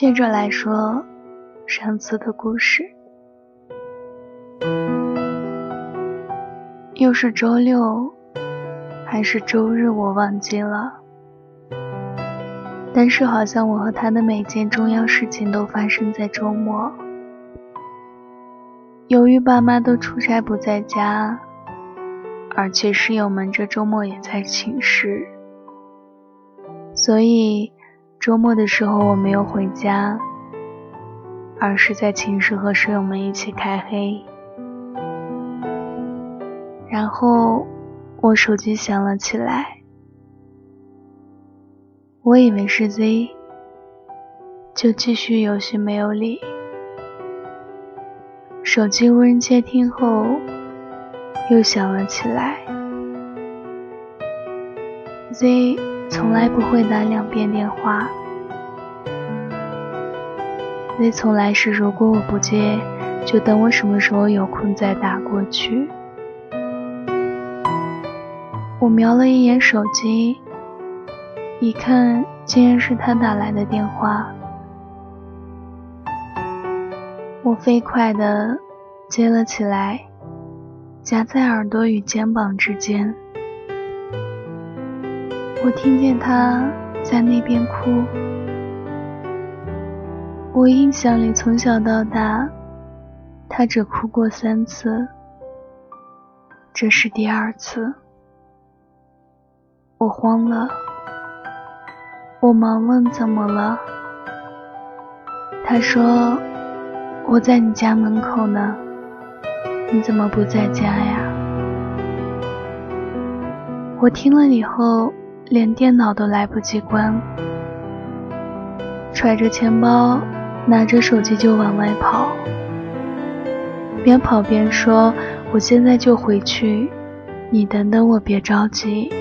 接着来说上次的故事。又是周六还是周日，我忘记了。但是好像我和他的每件重要事情都发生在周末。由于爸妈都出差不在家，而且室友们这周末也在寝室，所以周末的时候我没有回家，而是在寝室和室友们一起开黑。然后我手机响了起来。我以为是 Z，就继续有序没有理。手机无人接听后，又响了起来。Z 从来不会打两遍电话。那从来是如果我不接，就等我什么时候有空再打过去。我瞄了一眼手机。一看，竟然是他打来的电话。我飞快地接了起来，夹在耳朵与肩膀之间。我听见他在那边哭。我印象里，从小到大，他只哭过三次，这是第二次。我慌了。我忙问怎么了，他说我在你家门口呢，你怎么不在家呀？我听了以后，连电脑都来不及关，揣着钱包，拿着手机就往外跑，边跑边说：“我现在就回去，你等等我，别着急。”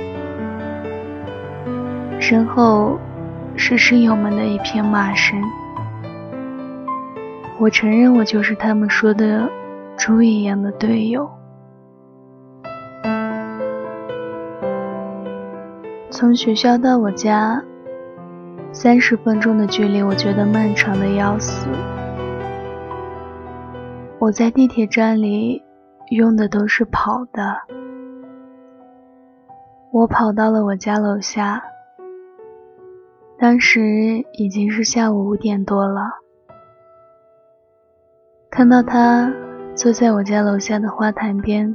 身后。是室友们的一片骂声。我承认，我就是他们说的猪一样的队友。从学校到我家，三十分钟的距离，我觉得漫长的要死。我在地铁站里用的都是跑的。我跑到了我家楼下。当时已经是下午五点多了，看到他坐在我家楼下的花坛边，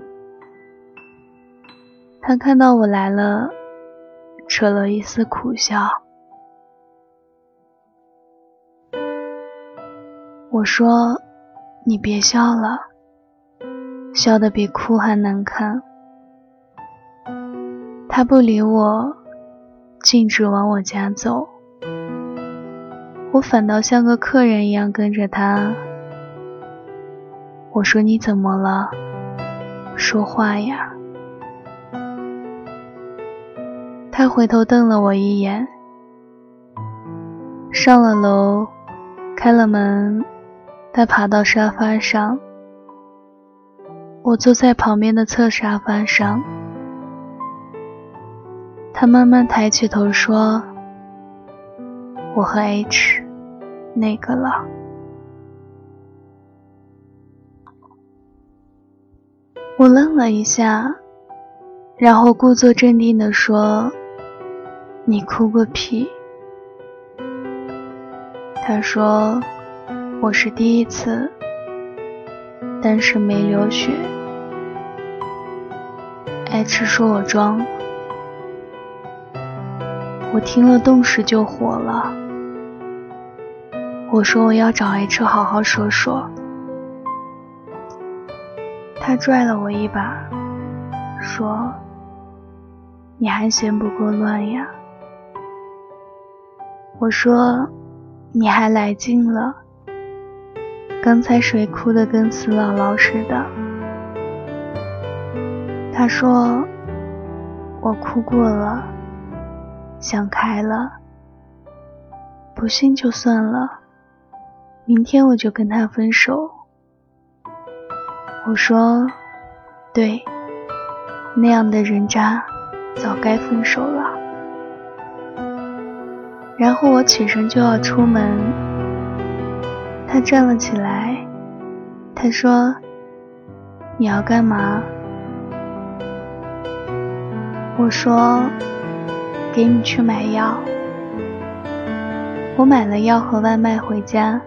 他看到我来了，扯了一丝苦笑。我说：“你别笑了，笑得比哭还难看。”他不理我，径直往我家走。我反倒像个客人一样跟着他。我说：“你怎么了？说话呀！”他回头瞪了我一眼，上了楼，开了门，他爬到沙发上，我坐在旁边的侧沙发上。他慢慢抬起头说：“我和 H。”那个了，我愣了一下，然后故作镇定地说：“你哭个屁。”他说：“我是第一次，但是没流血。”H 说我装，我听了顿时就火了。我说我要找 H 好好说说。他拽了我一把，说：“你还嫌不够乱呀？”我说：“你还来劲了？刚才谁哭得跟死姥姥似的？”他说：“我哭过了，想开了，不信就算了。”明天我就跟他分手。我说：“对，那样的人渣，早该分手了。”然后我起身就要出门，他站了起来，他说：“你要干嘛？”我说：“给你去买药。”我买了药和外卖回家，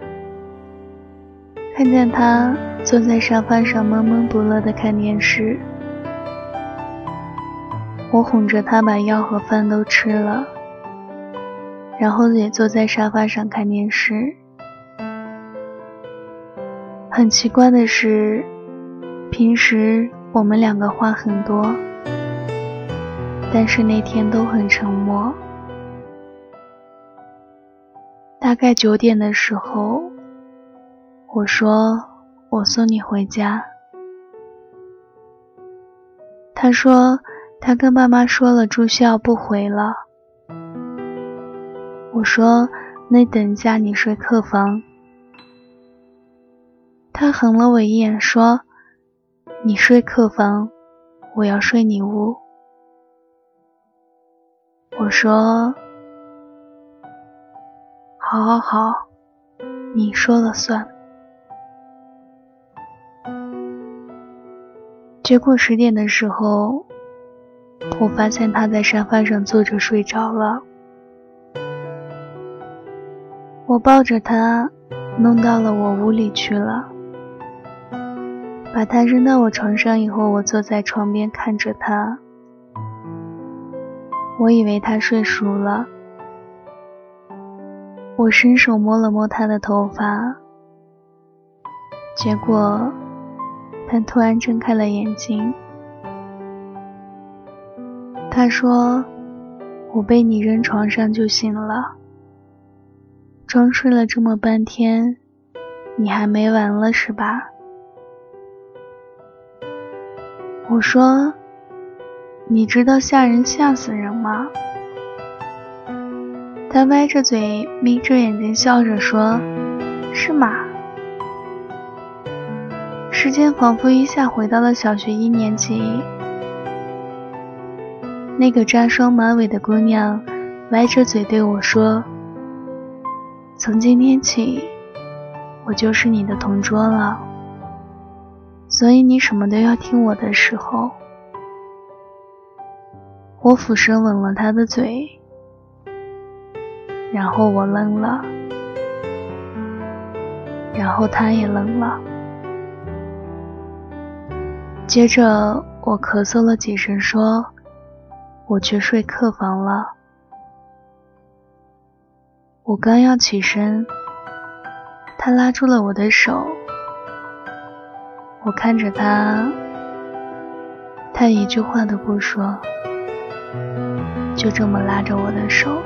看见他坐在沙发上闷闷不乐的看电视。我哄着他把药和饭都吃了，然后也坐在沙发上看电视。很奇怪的是，平时我们两个话很多，但是那天都很沉默。大概九点的时候，我说我送你回家。他说他跟爸妈说了住校不回了。我说那等下你睡客房。他横了我一眼说你睡客房，我要睡你屋。我说。好，好，好，你说了算。结果十点的时候，我发现他在沙发上坐着睡着了。我抱着他，弄到了我屋里去了。把他扔到我床上以后，我坐在床边看着他。我以为他睡熟了。我伸手摸了摸他的头发，结果他突然睁开了眼睛。他说：“我被你扔床上就醒了，装睡了这么半天，你还没完了是吧？”我说：“你知道吓人吓死人吗？”他歪着嘴，眯着眼睛笑着说：“是吗？”时间仿佛一下回到了小学一年级，那个扎双马尾的姑娘歪着嘴对我说：“从今天起，我就是你的同桌了，所以你什么都要听我的。”时候，我俯身吻了他的嘴。然后我愣了，然后他也愣了。接着我咳嗽了几声，说：“我去睡客房了。”我刚要起身，他拉住了我的手。我看着他，他一句话都不说，就这么拉着我的手。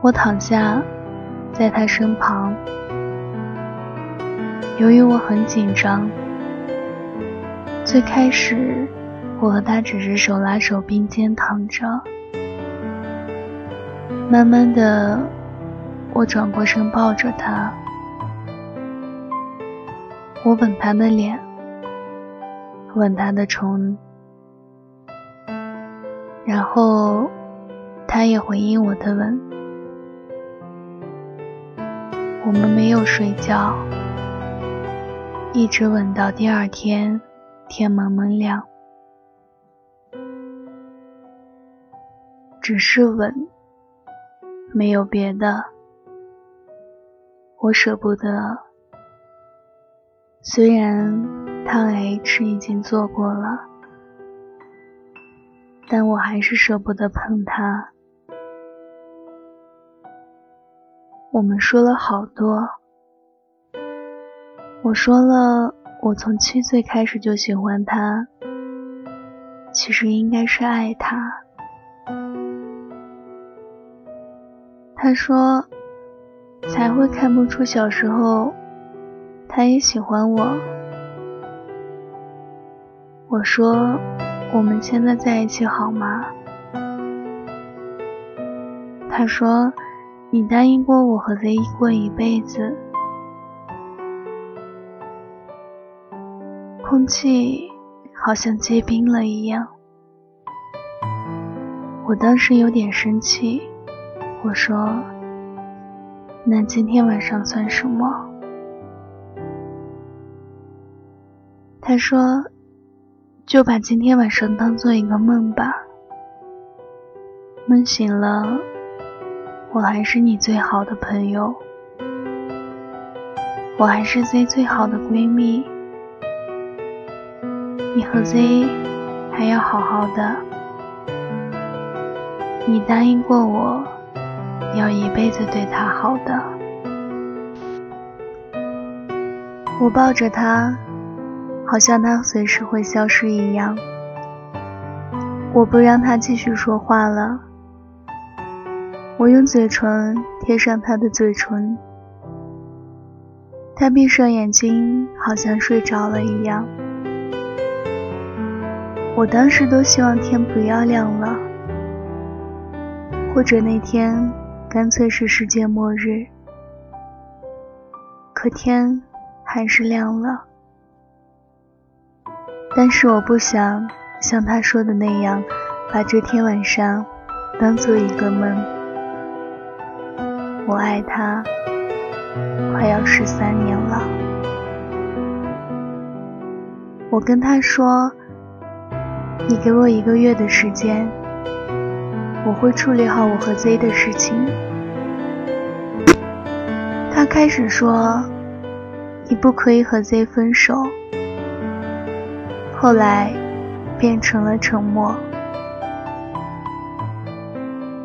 我躺下，在他身旁。由于我很紧张，最开始我和他只是手拉手并肩躺着。慢慢的，我转过身抱着他，我吻他的脸，吻他的唇，然后他也回应我的吻。我们没有睡觉，一直吻到第二天天蒙蒙亮。只是吻，没有别的。我舍不得，虽然烫 H 已经做过了，但我还是舍不得碰它。我们说了好多，我说了，我从七岁开始就喜欢他，其实应该是爱他。他说，才会看不出小时候他也喜欢我。我说，我们现在在一起好吗？他说。你答应过我和贼过一辈子。空气好像结冰了一样。我当时有点生气，我说：“那今天晚上算什么？他说：“就把今天晚上当做一个梦吧，梦醒了，我还是你最好的朋友，我还是 Z 最好的闺蜜，你和 Z 还要好好的，你答应过我，要一辈子对他好的。”我抱着他。好像他随时会消失一样，我不让他继续说话了。我用嘴唇贴上他的嘴唇，他闭上眼睛，好像睡着了一样。我当时都希望天不要亮了，或者那天干脆是世界末日。可天还是亮了。但是我不想像他说的那样，把这天晚上当做一个梦。我爱他，快要十三年了。我跟他说：“你给我一个月的时间，我会处理好我和 Z 的事情。”他开始说：“你不可以和 Z 分手。”后来，变成了沉默。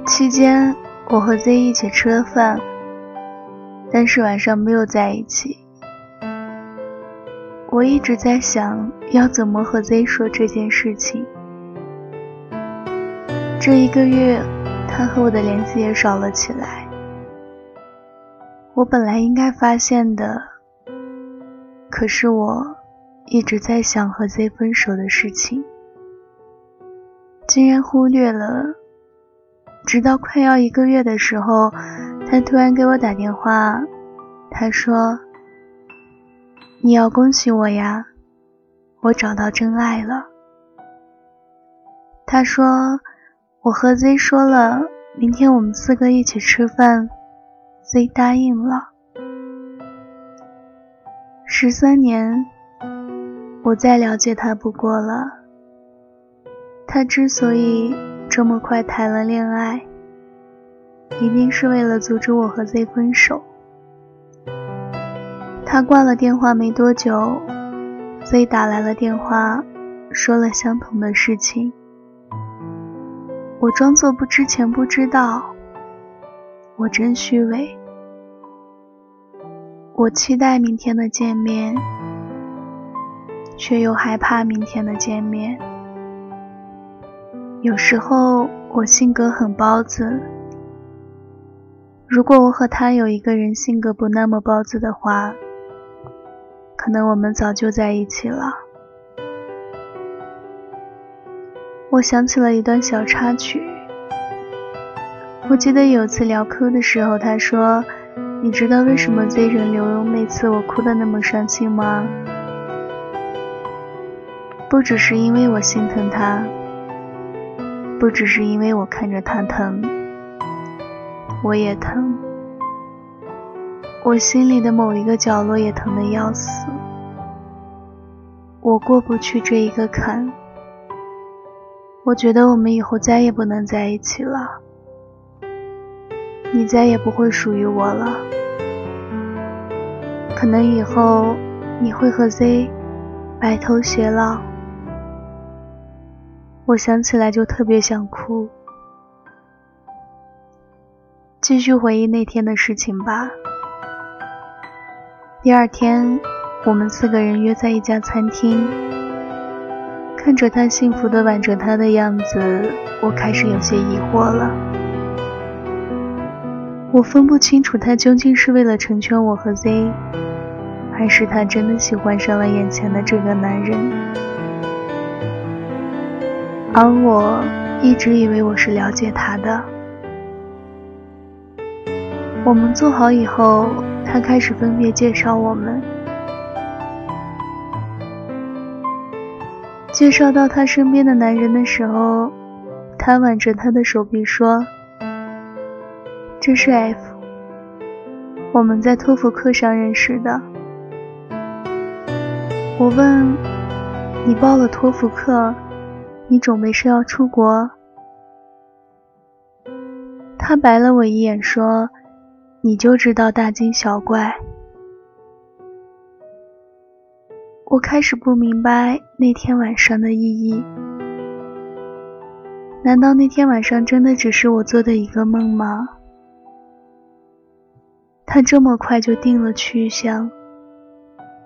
期间，我和 Z 一起吃了饭，但是晚上没有在一起。我一直在想，要怎么和 Z 说这件事情。这一个月，他和我的联系也少了起来。我本来应该发现的，可是我。一直在想和 Z 分手的事情，竟然忽略了。直到快要一个月的时候，他突然给我打电话，他说：“你要恭喜我呀，我找到真爱了。”他说：“我和 Z 说了，明天我们四个一起吃饭，Z 答应了。”十三年。我再了解他不过了。他之所以这么快谈了恋爱，一定是为了阻止我和 Z 分手。他挂了电话没多久，Z 打来了电话，说了相同的事情。我装作不知前不知道，我真虚伪。我期待明天的见面。却又害怕明天的见面。有时候我性格很包子，如果我和他有一个人性格不那么包子的话，可能我们早就在一起了。我想起了一段小插曲，我记得有次聊哭的时候，他说：“你知道为什么 Z 人流每次我哭的那么伤心吗？”不只是因为我心疼他，不只是因为我看着他疼，我也疼，我心里的某一个角落也疼得要死，我过不去这一个坎，我觉得我们以后再也不能在一起了，你再也不会属于我了，可能以后你会和 Z 白头偕老。我想起来就特别想哭。继续回忆那天的事情吧。第二天，我们四个人约在一家餐厅，看着他幸福的挽着她的样子，我开始有些疑惑了。我分不清楚他究竟是为了成全我和 Z，还是他真的喜欢上了眼前的这个男人。而我一直以为我是了解他的。我们做好以后，他开始分别介绍我们。介绍到他身边的男人的时候，他挽着他的手臂说：“这是 F，我们在托福课上认识的。我问你报了托福课，你准备是要出国？他白了我一眼说：“你就知道大惊小怪。”我开始不明白那天晚上的意义。难道那天晚上真的只是我做的一个梦吗？她这么快就定了去向，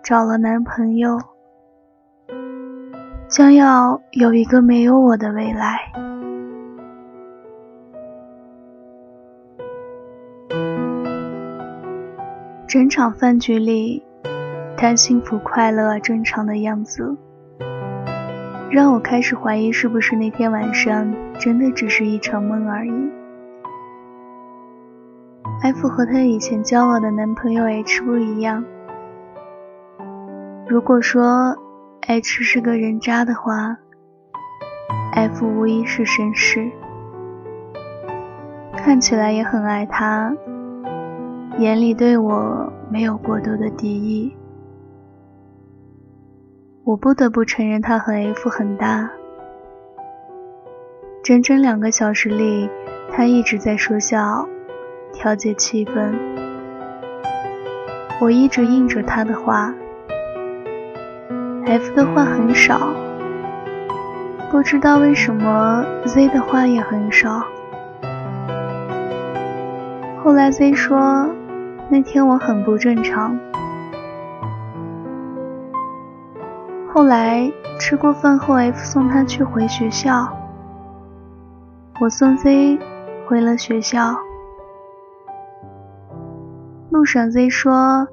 找了男朋友，将要有一个没有我的未来。整场饭局里，他幸福、快乐、正常的样子，让我开始怀疑是不是那天晚上真的只是一场梦而已。F 和她以前交往的男朋友 H 不一样。如果说 H 是个人渣的话，F 无疑是绅士，看起来也很爱他，眼里对我没有过多的敌意。我不得不承认，他和 F 很搭。整整两个小时里，他一直在说笑。调节气氛，我一直应着他的话。F 的话很少，不知道为什么 Z 的话也很少。后来 Z 说，那天我很不正常。后来吃过饭后，F 送他去回学校，我送 Z 回了学校。路上 Z 说：“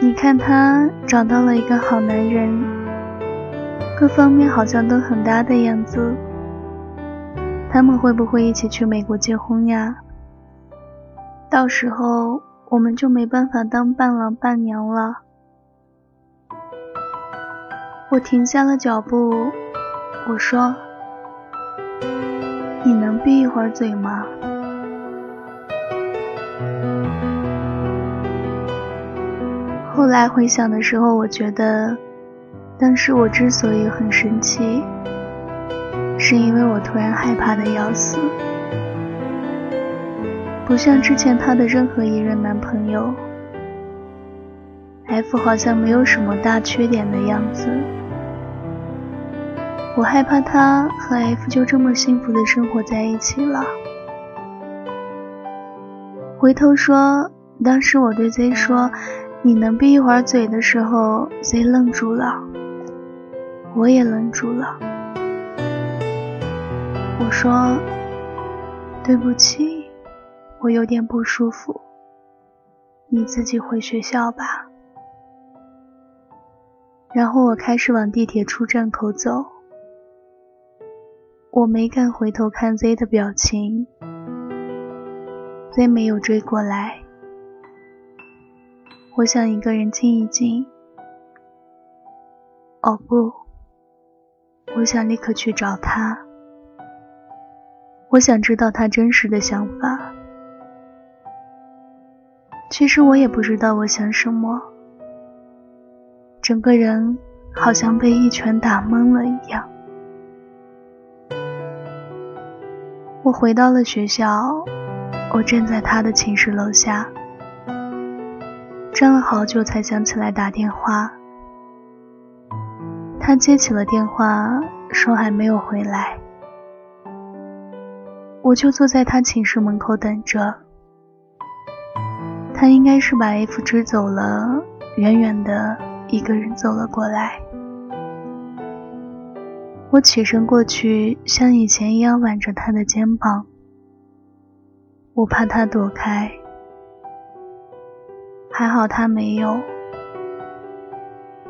你看他找到了一个好男人，各方面好像都很搭的样子。他们会不会一起去美国结婚呀？到时候我们就没办法当伴郎伴娘了。”我停下了脚步，我说：“你能闭一会儿嘴吗？”后来回想的时候，我觉得，当时我之所以很生气，是因为我突然害怕的要死，不像之前她的任何一任男朋友，F 好像没有什么大缺点的样子。我害怕他和 F 就这么幸福的生活在一起了。回头说，当时我对 Z 说。你能闭一会儿嘴的时候，Z 愣住了，我也愣住了。我说：“对不起，我有点不舒服，你自己回学校吧。”然后我开始往地铁出站口走，我没敢回头看 Z 的表情，Z 没有追过来。我想一个人静一静。哦不，我想立刻去找他。我想知道他真实的想法。其实我也不知道我想什么，整个人好像被一拳打懵了一样。我回到了学校，我站在他的寝室楼下。站了好久才想起来打电话，他接起了电话，说还没有回来。我就坐在他寝室门口等着，他应该是把 F 支走了，远远的一个人走了过来。我起身过去，像以前一样挽着他的肩膀，我怕他躲开。还好他没有。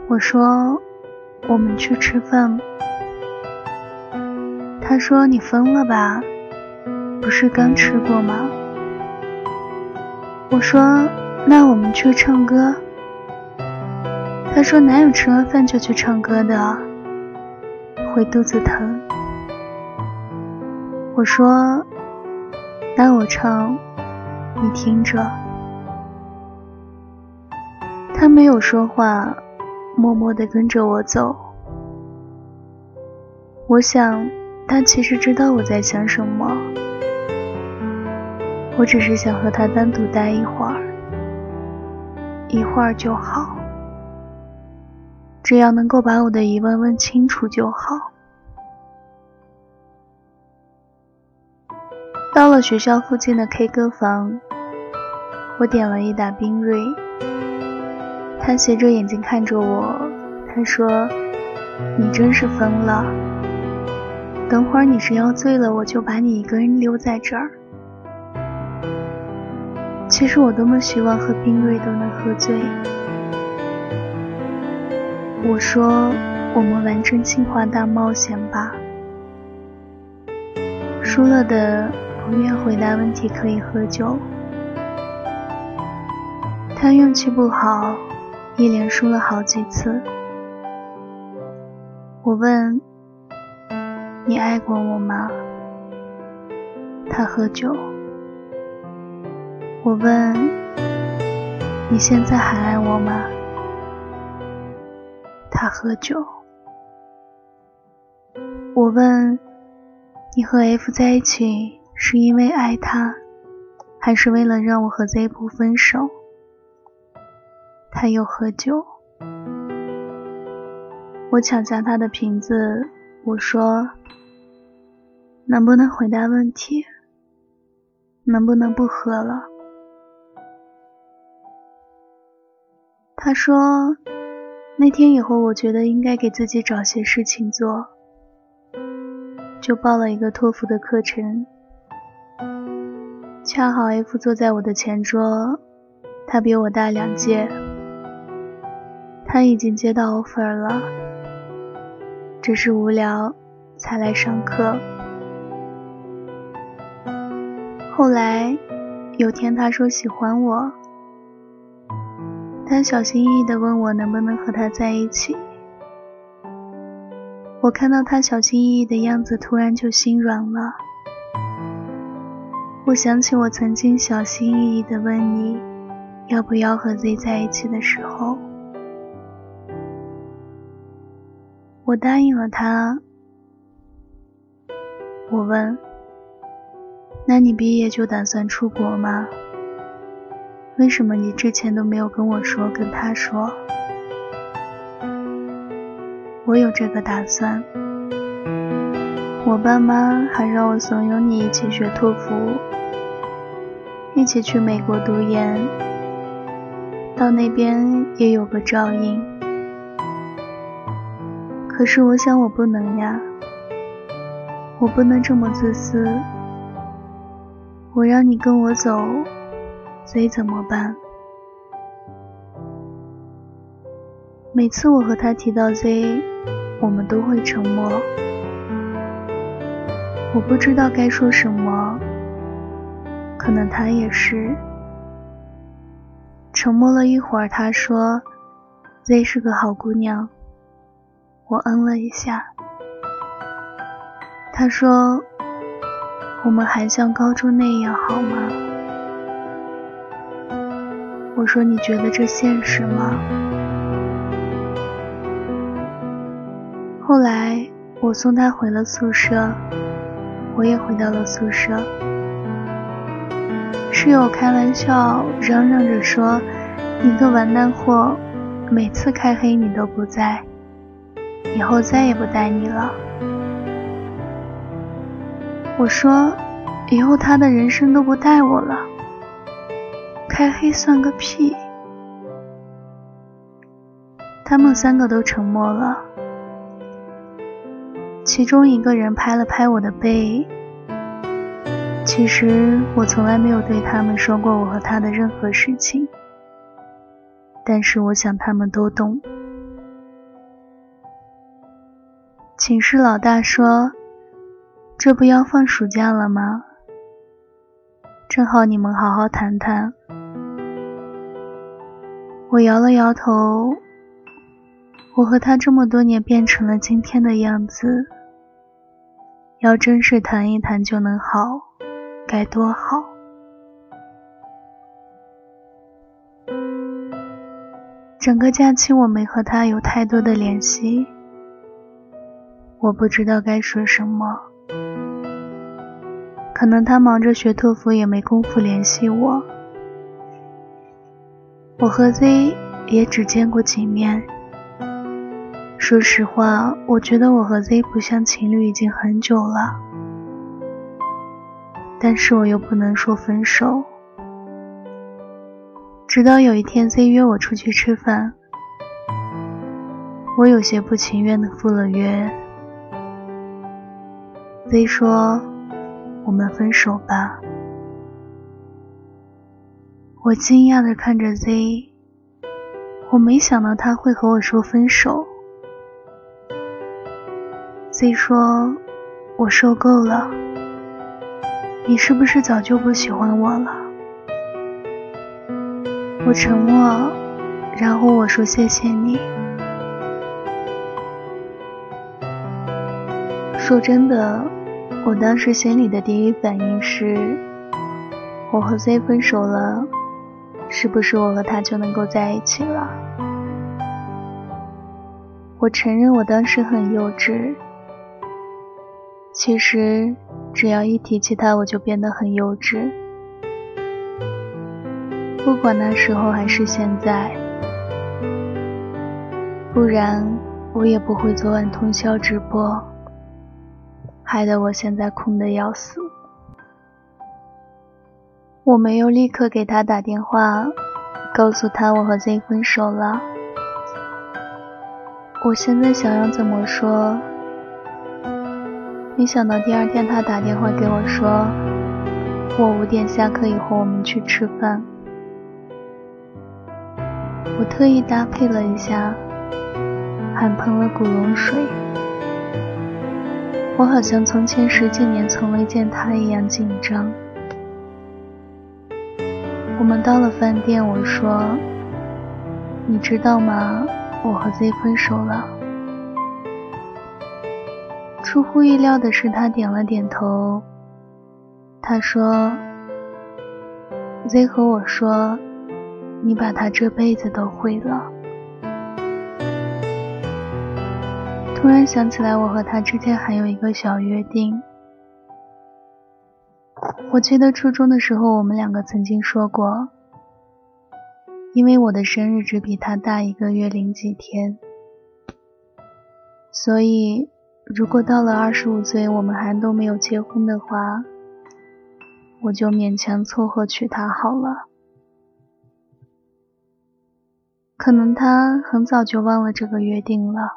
我说：“我们去吃饭。”他说：“你疯了吧？不是刚吃过吗？”我说：“那我们去唱歌。”他说：“哪有吃完饭就去唱歌的？会肚子疼。”我说：“那我唱，你听着。”他没有说话，默默地跟着我走。我想，他其实知道我在想什么。我只是想和他单独待一会儿，一会儿就好，只要能够把我的疑问问清楚就好。到了学校附近的 K 歌房，我点了一打冰锐。他斜着眼睛看着我，他说：“你真是疯了！等会儿你是要醉了，我就把你一个人留在这儿。”其实我多么希望喝冰锐都能喝醉。我说：“我们玩真心话大冒险吧，输了的。”不愿回答问题可以喝酒。他运气不好，一连输了好几次。我问：“你爱过我吗？”他喝酒。我问：“你现在还爱我吗？”他喝酒。我问：“你和 F 在一起？”是因为爱他，还是为了让我和 Z 不分手？他又喝酒，我抢下他的瓶子，我说：“能不能回答问题？能不能不喝了？”他说：“那天以后，我觉得应该给自己找些事情做，就报了一个托福的课程。”恰好 F 坐在我的前桌，他比我大两届，他已经接到 offer 了，只是无聊才来上课。后来有天他说喜欢我，他小心翼翼地问我能不能和他在一起。我看到他小心翼翼的样子，突然就心软了。我想起我曾经小心翼翼地问你，要不要和 Z 在一起的时候，我答应了他。我问，那你毕业就打算出国吗？为什么你之前都没有跟我说，跟他说？我有这个打算。我爸妈还让我怂恿你一起学托福。一起去美国读研，到那边也有个照应。可是我想我不能呀，我不能这么自私。我让你跟我走，Z 怎么办？每次我和他提到 Z，我们都会沉默。我不知道该说什么。可能他也是沉默了一会儿。他说：“Z 是个好姑娘。”我嗯了一下。他说：“我们还像高中那样好吗？”我说：“你觉得这现实吗？”后来我送他回了宿舍，我也回到了宿舍。室友开玩笑嚷嚷着说：“你个完蛋货，每次开黑你都不在，以后再也不带你了。”我说：“以后他的人生都不带我了，开黑算个屁。”他们三个都沉默了，其中一个人拍了拍我的背。其实我从来没有对他们说过我和他的任何事情，但是我想他们都懂。寝室老大说：“这不要放暑假了吗？正好你们好好谈谈。”我摇了摇头。我和他这么多年变成了今天的样子，要真是谈一谈就能好。该多好！整个假期我没和他有太多的联系，我不知道该说什么。可能他忙着学托福，也没工夫联系我。我和 Z 也只见过几面。说实话，我觉得我和 Z 不像情侣已经很久了，但是我又不能说分手。直到有一天，Z 约我出去吃饭，我有些不情愿的赴了约。Z 说：“我们分手吧。”我惊讶的看着 Z，我没想到他会和我说分手。Z 说：“我受够了，你是不是早就不喜欢我了？”我沉默，然后我说：“谢谢你。”说真的，我当时心里的第一反应是：我和 Z 分手了，是不是我和他就能够在一起了？我承认我当时很幼稚。其实，只要一提起他，我就变得很幼稚。不管那时候还是现在，不然我也不会昨晚通宵直播，害得我现在困得要死。我没有立刻给他打电话，告诉他我和 Z 分手了。我现在想要怎么说，没想到第二天他打电话给我说，我五点下课以后我们去吃饭。我特意搭配了一下，还喷了古龙水。我好像从前十几年从未见他一样紧张。我们到了饭店，我说：“你知道吗？我和 Z 分手了。”出乎意料的是，他点了点头。他说：“Z 和我说。”你把他这辈子都毁了。突然想起来，我和他之间还有一个小约定。我记得初中的时候，我们两个曾经说过，因为我的生日只比他大一个月零几天，所以如果到了二十五岁我们还都没有结婚的话，我就勉强凑合娶她好了。可能他很早就忘了这个约定了，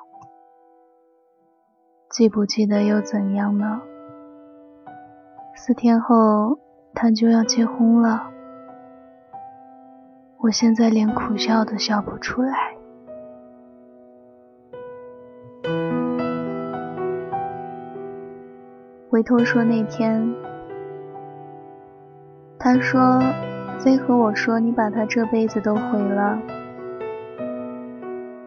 记不记得又怎样呢？四天后他就要结婚了，我现在连苦笑都笑不出来。回头说那天，他说飞和我说你把他这辈子都毁了。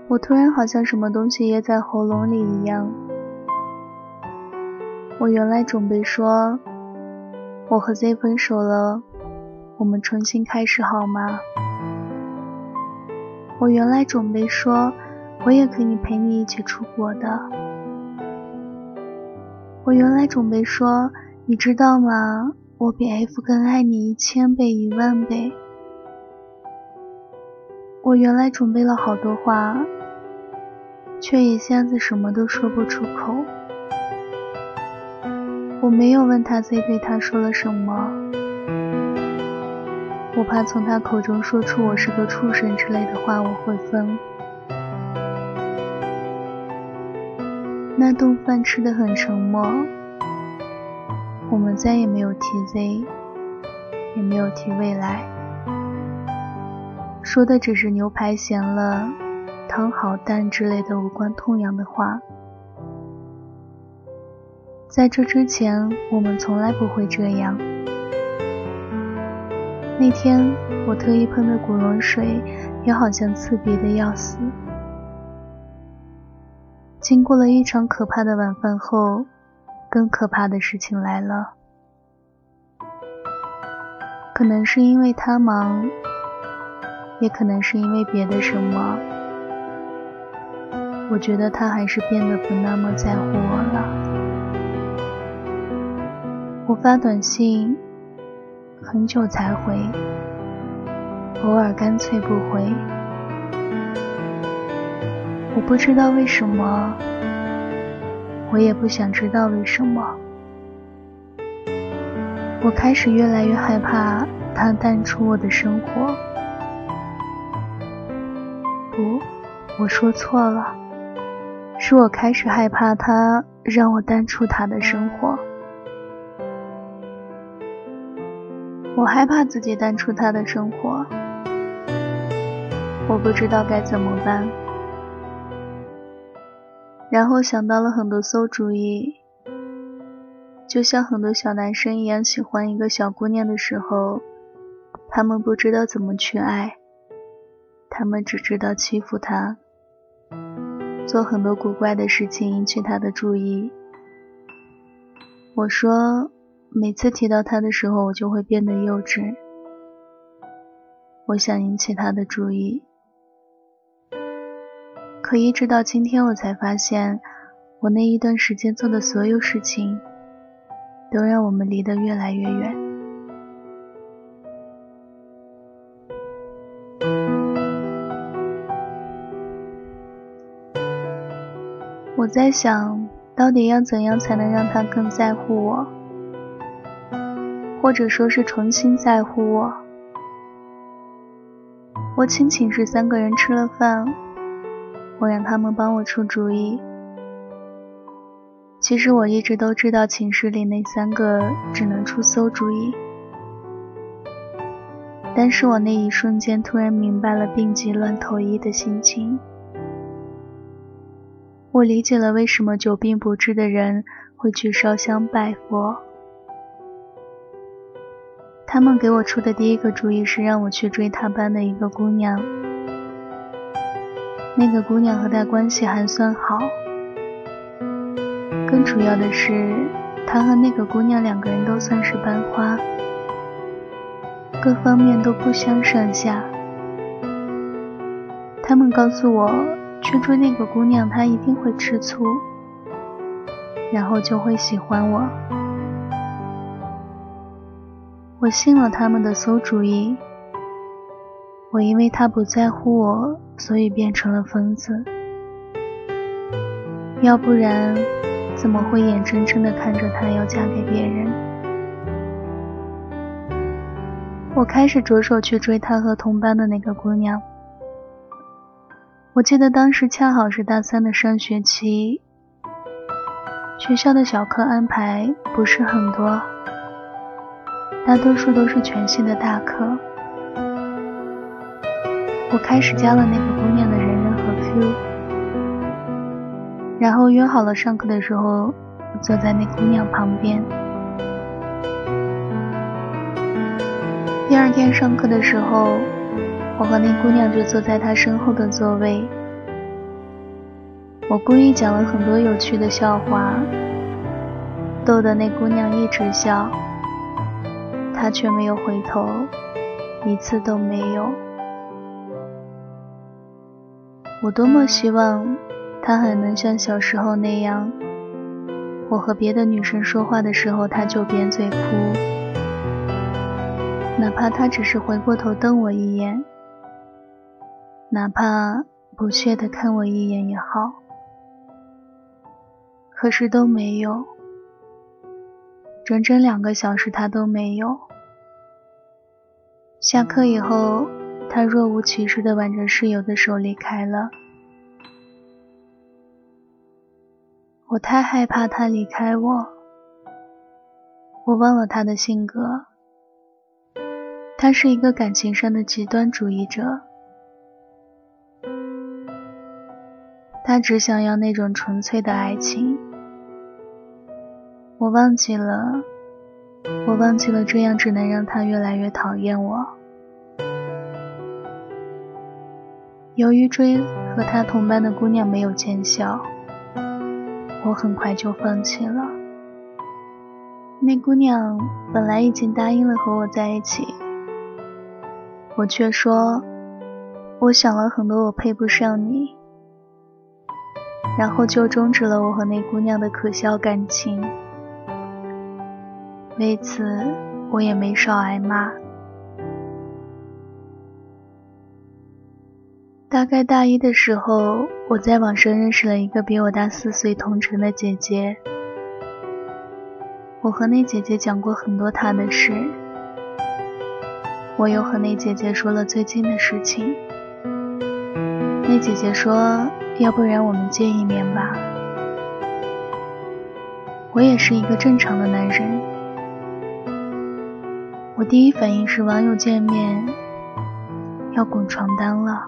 我突然好像什么东西噎在喉咙里一样。我原来准备说，我和 Z 分手了，我们重新开始好吗？我原来准备说，我也可以陪你一起出国的。我原来准备说，你知道吗？我比 F 更爱你一千倍、一万倍。我原来准备了好多话。却一下子什么都说不出口。我没有问他 Z 对他说了什么，我怕从他口中说出我是个畜生之类的话，我会疯。那顿饭吃的很沉默，我们再也没有提 Z，也没有提未来，说的只是牛排咸了。汤好淡之类的无关痛痒的话，在这之前，我们从来不会这样。那天我特意喷的古龙水，也好像刺鼻的要死。经过了一场可怕的晚饭后，更可怕的事情来了。可能是因为他忙。也可能是因为别的什么，我觉得他还是变得不那么在乎我了。我发短信，很久才回，偶尔干脆不回。我不知道为什么，我也不想知道为什么。我开始越来越害怕他淡出我的生活。不，我说错了，是我开始害怕他让我淡出他的生活。我害怕自己淡出他的生活，我不知道该怎么办。然后想到了很多馊主意，就像很多小男生一样，喜欢一个小姑娘的时候，他们不知道怎么去爱，他们只知道欺负她，做很多古怪的事情引起她的注意。我说，每次提到他的时候，我就会变得幼稚，我想引起他的注意。可一直到今天，我才发现，我那一段时间做的所有事情，都让我们离得越来越远。我在想，到底要怎样才能让他更在乎我，或者说是重新在乎我？我请寝室三个人吃了饭。我让他们帮我出主意。其实我一直都知道寝室里那三个只能出馊主意，但是我那一瞬间突然明白了病急乱投医的心情。我理解了为什么久病不治的人会去烧香拜佛。他们给我出的第一个主意是让我去追他班的一个姑娘。那个姑娘和他关系还算好，更主要的是，他和那个姑娘两个人都算是班花，各方面都不相上下。他们告诉我，去追那个姑娘，她一定会吃醋，然后就会喜欢我。我信了他们的馊主意。我因为他不在乎我，所以变成了疯子。要不然，怎么会眼睁睁地看着他要嫁给别人？我开始着手去追他和同班的那个姑娘。我记得当时恰好是大三的上学期，学校的小课安排不是很多，大多数都是全系的大课。我开始加了那个姑娘的人人和 Q，然后约好了上课的时候坐在那姑娘旁边。第二天上课的时候，我和那姑娘就坐在她身后的座位。我故意讲了很多有趣的笑话，逗得那姑娘一直笑，他却没有回头，一次都没有。我多么希望他还能像小时候那样，我和别的女生说话的时候，他就扁嘴哭，哪怕他只是回过头瞪我一眼，哪怕不屑地看我一眼也好。可是都没有，整整两个小时他都没有。下课以后。他若无其事地挽着室友的手离开了。我太害怕他离开我。我忘了他的性格。他是一个感情上的极端主义者。他只想要那种纯粹的爱情。我忘记了，我忘记了，这样只能让他越来越讨厌我。由于追和他同班的姑娘没有见效，我很快就放弃了。那姑娘本来已经答应了和我在一起，我却说我想了很多，我配不上你，然后就终止了我和那姑娘的可笑感情。为此，我也没少挨骂。大概大一的时候，我在网上认识了一个比我大四岁同城的姐姐。我和那姐姐讲过很多她的事，我又和那姐姐说了最近的事情。那姐姐说：“要不然我们见一面吧。”我也是一个正常的男人，我第一反应是网友见面要滚床单了。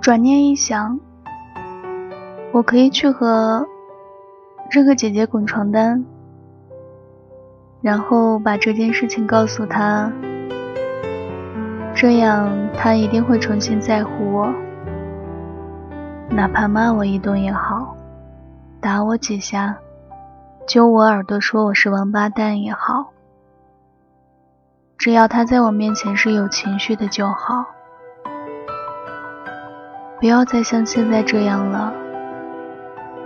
转念一想，我可以去和这个姐姐滚床单，然后把这件事情告诉她，这样她一定会重新在乎我，哪怕骂我一顿也好，打我几下，揪我耳朵说我是王八蛋也好，只要他在我面前是有情绪的就好。不要再像现在这样了，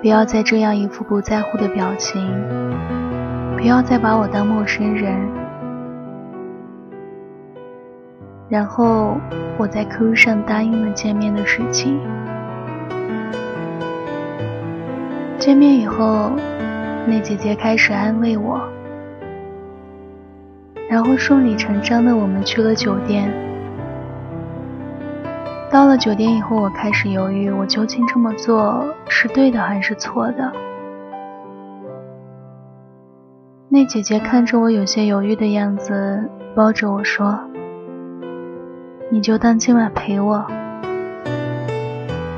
不要再这样一副不在乎的表情，不要再把我当陌生人。然后我在 QQ 上答应了见面的事情。见面以后，那姐姐开始安慰我，然后顺理成章的我们去了酒店。到了酒店以后，我开始犹豫，我究竟这么做是对的还是错的？那姐姐看着我有些犹豫的样子，抱着我说：“你就当今晚陪我，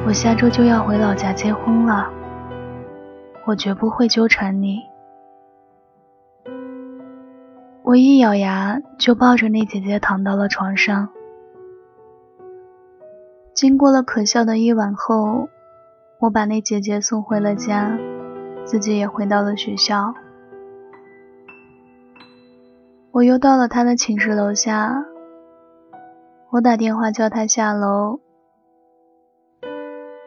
我下周就要回老家结婚了，我绝不会纠缠你。”我一咬牙，就抱着那姐姐躺到了床上。经过了可笑的一晚后，我把那姐姐送回了家，自己也回到了学校。我又到了她的寝室楼下，我打电话叫她下楼。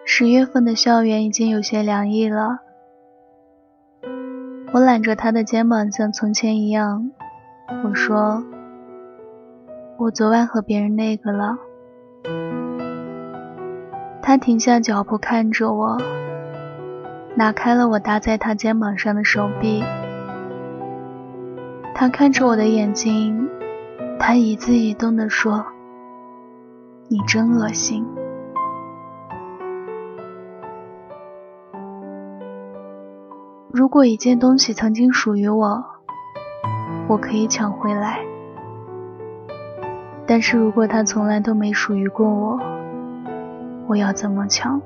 十月份的校园已经有些凉意了，我揽着他的肩膀，像从前一样，我说：“我昨晚和别人那个了。”他停下脚步，看着我，拿开了我搭在他肩膀上的手臂。他看着我的眼睛，他一字一顿地说：“你真恶心。”如果一件东西曾经属于我，我可以抢回来；但是如果它从来都没属于过我，我要怎么抢？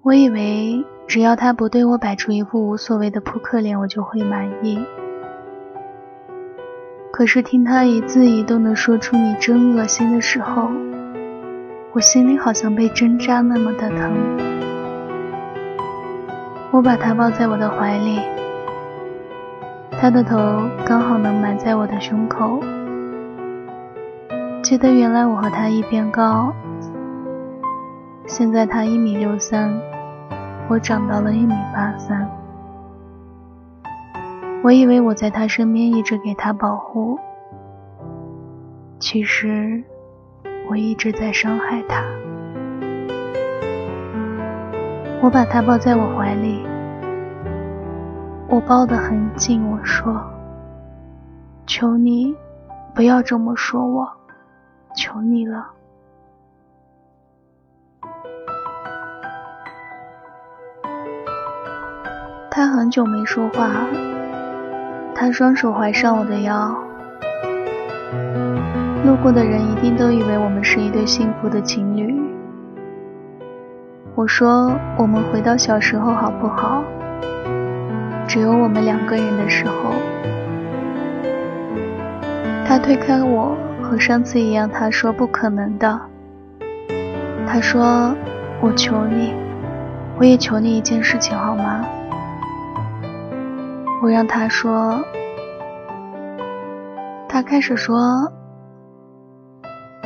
我以为只要他不对我摆出一副无所谓的扑克脸，我就会满意。可是听他一字一顿的说出“你真恶心”的时候，我心里好像被针扎那么的疼。我把他抱在我的怀里，他的头刚好能埋在我的胸口。记得原来我和他一边高，现在他一米六三，我长到了一米八三。我以为我在他身边一直给他保护，其实我一直在伤害他。我把他抱在我怀里，我抱得很紧，我说：“求你不要这么说我。”求你了。他很久没说话，他双手怀上我的腰。路过的人一定都以为我们是一对幸福的情侣。我说：“我们回到小时候好不好？只有我们两个人的时候。”他推开我。和上次一样，他说不可能的。他说：“我求你，我也求你一件事情，好吗？我让他说，他开始说，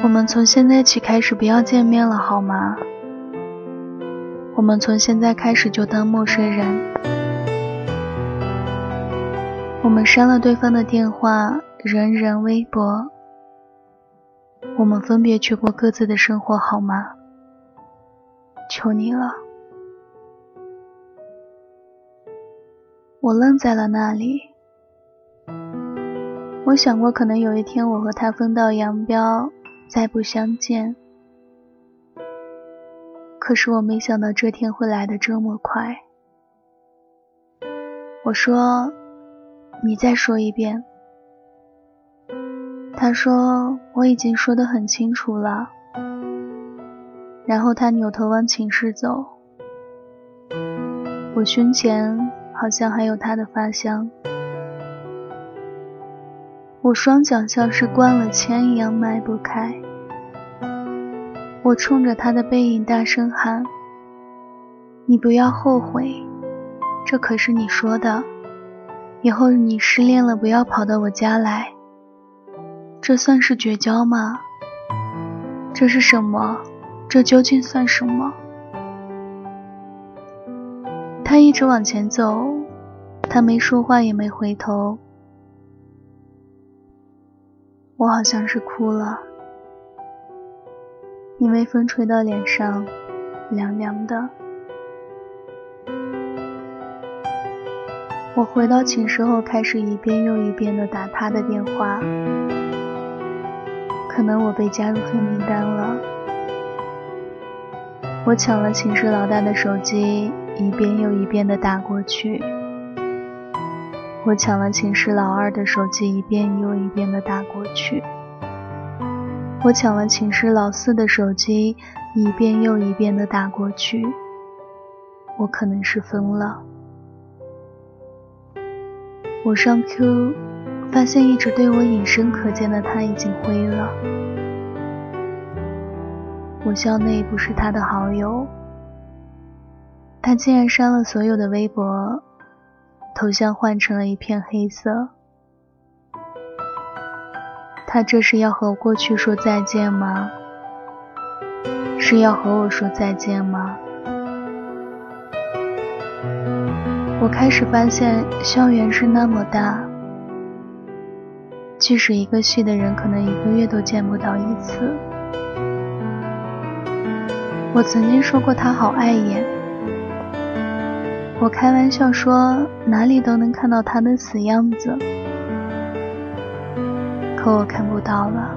我们从现在起开始不要见面了，好吗？我们从现在开始就当陌生人。我们删了对方的电话、人人、微博。我们分别去过各自的生活，好吗？求你了。我愣在了那里。我想过，可能有一天我和他分道扬镳，再不相见。可是我没想到这天会来的这么快。我说：“你再说一遍。”他说：“我已经说得很清楚了。”然后他扭头往寝室走。我胸前好像还有他的发香。我双脚像是灌了铅一样迈不开。我冲着他的背影大声喊：“你不要后悔，这可是你说的。以后你失恋了，不要跑到我家来。这算是绝交吗？这是什么？这究竟算什么？”他一直往前走，他没说话，也没回头。我好像是哭了。因为风吹到脸上，凉凉的。我回到寝室后，开始一遍又一遍的打他的电话。可能我被加入黑名单了。我抢了寝室老大的手机，一遍又一遍的打过去。我抢了寝室老二的手机，一遍又一遍的打过去。我抢了寝室老四的手机，一遍又一遍的打过去。我可能是疯了。我上 Q，发现一直对我隐身可见的他已经灰了。我校内不是他的好友，他竟然删了所有的微博，头像换成了一片黑色。他这是要和过去说再见吗？是要和我说再见吗？我开始发现，校园是那么大，即使一个系的人，可能一个月都见不到一次。我曾经说过他好碍眼，我开玩笑说哪里都能看到他的死样子。可我看不到了。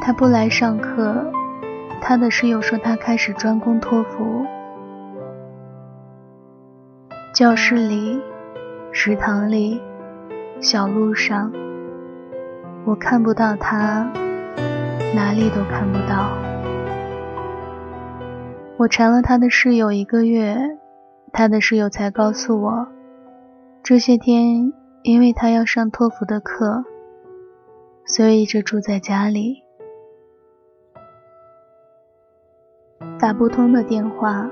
他不来上课，他的室友说他开始专攻托福。教室里、食堂里、小路上，我看不到他，哪里都看不到。我缠了他的室友一个月，他的室友才告诉我，这些天。因为他要上托福的课，所以一直住在家里，打不通的电话，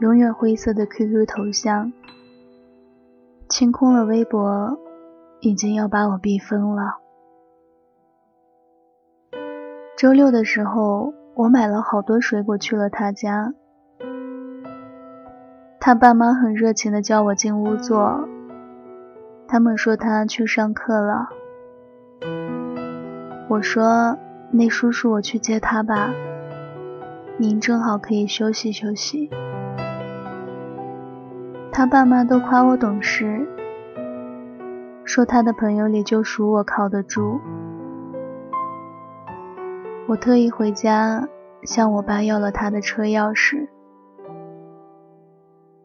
永远灰色的 QQ 头像，清空了微博，已经要把我逼疯了。周六的时候，我买了好多水果去了他家，他爸妈很热情的叫我进屋坐。他们说他去上课了。我说：“那叔叔，我去接他吧。您正好可以休息休息。”他爸妈都夸我懂事，说他的朋友里就属我靠得住。我特意回家向我爸要了他的车钥匙，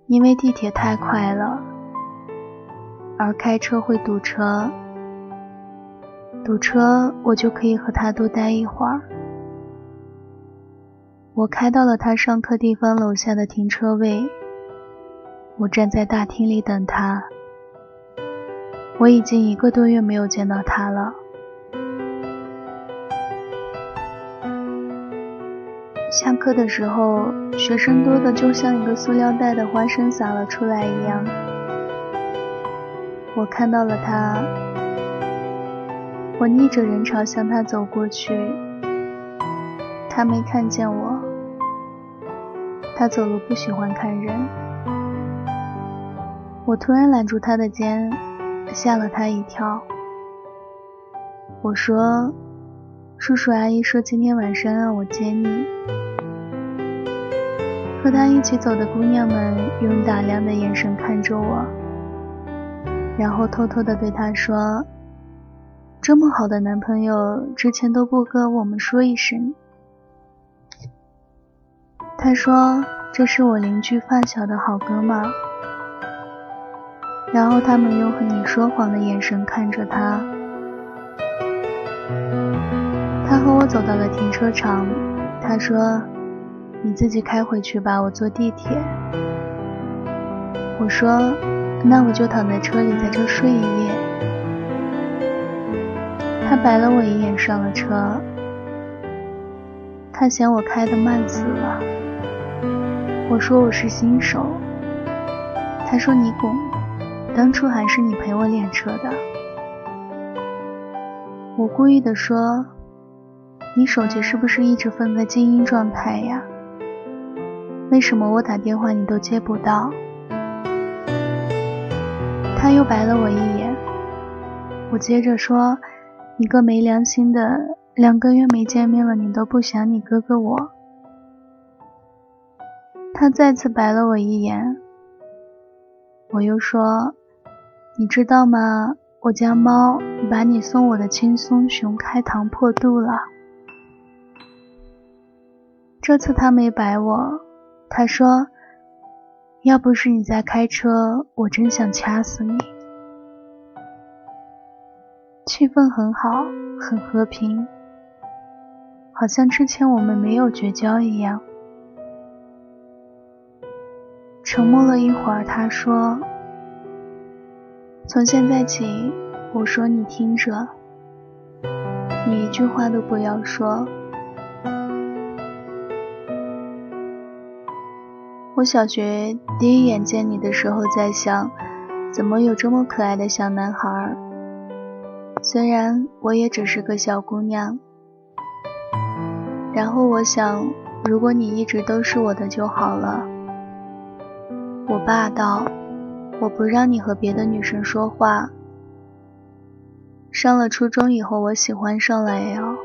因为地铁太快了。而开车会堵车，堵车我就可以和他多待一会儿。我开到了他上课地方楼下的停车位，我站在大厅里等他。我已经一个多月没有见到他了。下课的时候，学生多的就像一个塑料袋的花生洒了出来一样。我看到了他，我逆着人潮向他走过去，他没看见我。他走路不喜欢看人。我突然揽住他的肩，吓了他一跳。我说：“叔叔阿姨说今天晚上让我接你。”和他一起走的姑娘们用打量的眼神看着我。然后偷偷的对他说：“这么好的男朋友，之前都不跟我们说一声。”他说：“这是我邻居发小的好哥们。”然后他们用和你说谎的眼神看着他。他和我走到了停车场，他说：“你自己开回去吧，我坐地铁。”我说。那我就躺在车里，在这睡一夜。他白了我一眼，上了车。他嫌我开的慢死了。我说我是新手。他说你滚，当初还是你陪我练车的。我故意的说，你手机是不是一直放在静音状态呀？为什么我打电话你都接不到？他又白了我一眼，我接着说：“你个没良心的，两个月没见面了，你都不想你哥哥我。”他再次白了我一眼，我又说：“你知道吗？我家猫把你送我的轻松熊开膛破肚了。”这次他没白我，他说。要不是你在开车，我真想掐死你。气氛很好，很和平，好像之前我们没有绝交一样。沉默了一会儿，他说：“从现在起，我说你听着，你一句话都不要说。”我小学第一眼见你的时候，在想，怎么有这么可爱的小男孩？虽然我也只是个小姑娘。然后我想，如果你一直都是我的就好了。我霸道，我不让你和别的女生说话。上了初中以后，我喜欢上了 L，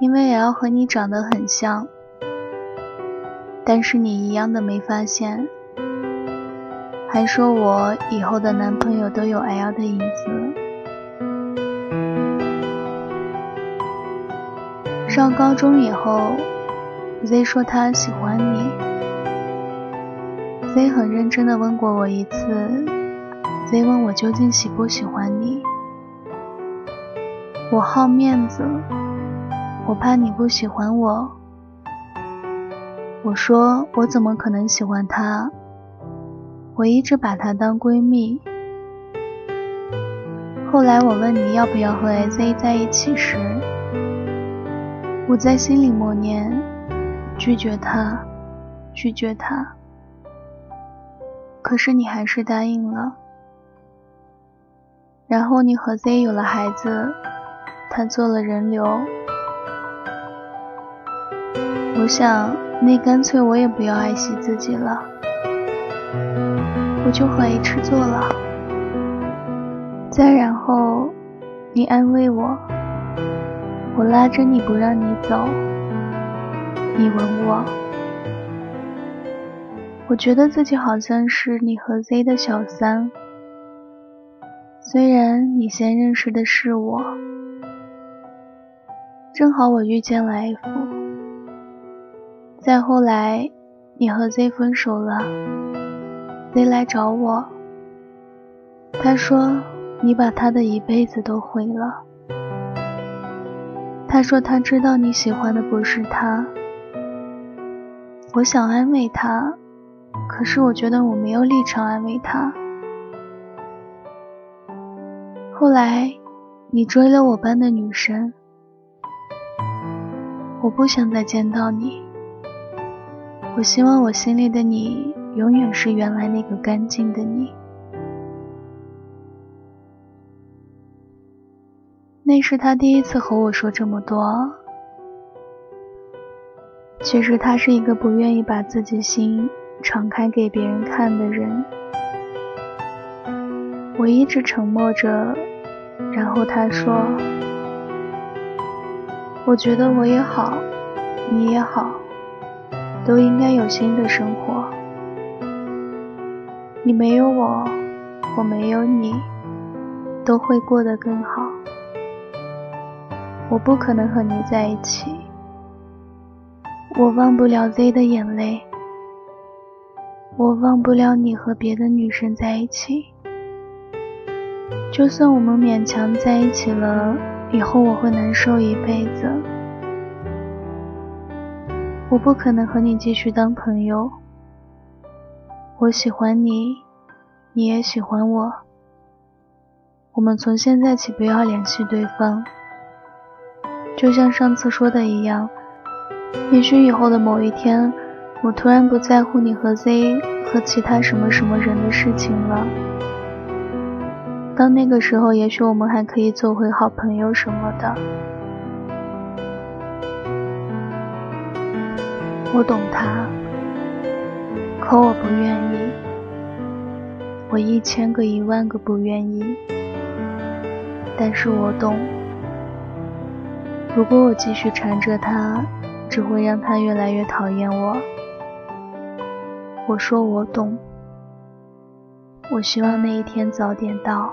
因为 L 和你长得很像。但是你一样的没发现，还说我以后的男朋友都有 L 的影子。上高中以后，Z 说他喜欢你，Z 很认真的问过我一次，Z 问我究竟喜不喜欢你，我好面子，我怕你不喜欢我。我说我怎么可能喜欢她？我一直把她当闺蜜。后来我问你要不要和 Z 在一起时，我在心里默念：拒绝他，拒绝他。可是你还是答应了。然后你和 Z 有了孩子，他做了人流。我想。那干脆我也不要爱惜自己了，我就和 H 做了。再然后，你安慰我，我拉着你不让你走，你吻我，我觉得自己好像是你和 Z 的小三。虽然你先认识的是我，正好我遇见了 F。再后来，你和 Z 分手了，Z 来找我，他说你把他的一辈子都毁了。他说他知道你喜欢的不是他。我想安慰他，可是我觉得我没有立场安慰他。后来，你追了我班的女生，我不想再见到你。我希望我心里的你永远是原来那个干净的你。那是他第一次和我说这么多其实他是一个不愿意把自己心敞开给别人看的人。我一直沉默着然后他说我觉得我也好你也好。都应该有新的生活。你没有我，我没有你，都会过得更好。我不可能和你在一起。”我忘不了 Z 的眼泪，我忘不了你和别的女生在一起。就算我们勉强在一起了，以后我会难受一辈子。我不可能和你继续当朋友。我喜欢你，你也喜欢我。我们从现在起不要联系对方，就像上次说的一样。也许以后的某一天，我突然不在乎你和 Z 和其他什么什么人的事情了。到那个时候，也许我们还可以做回好朋友什么的。我懂他，可我不愿意。我一千个一万个不愿意，但是我懂。如果我继续缠着他。只会让他越来越讨厌我。我说我懂，我希望那一天早点到。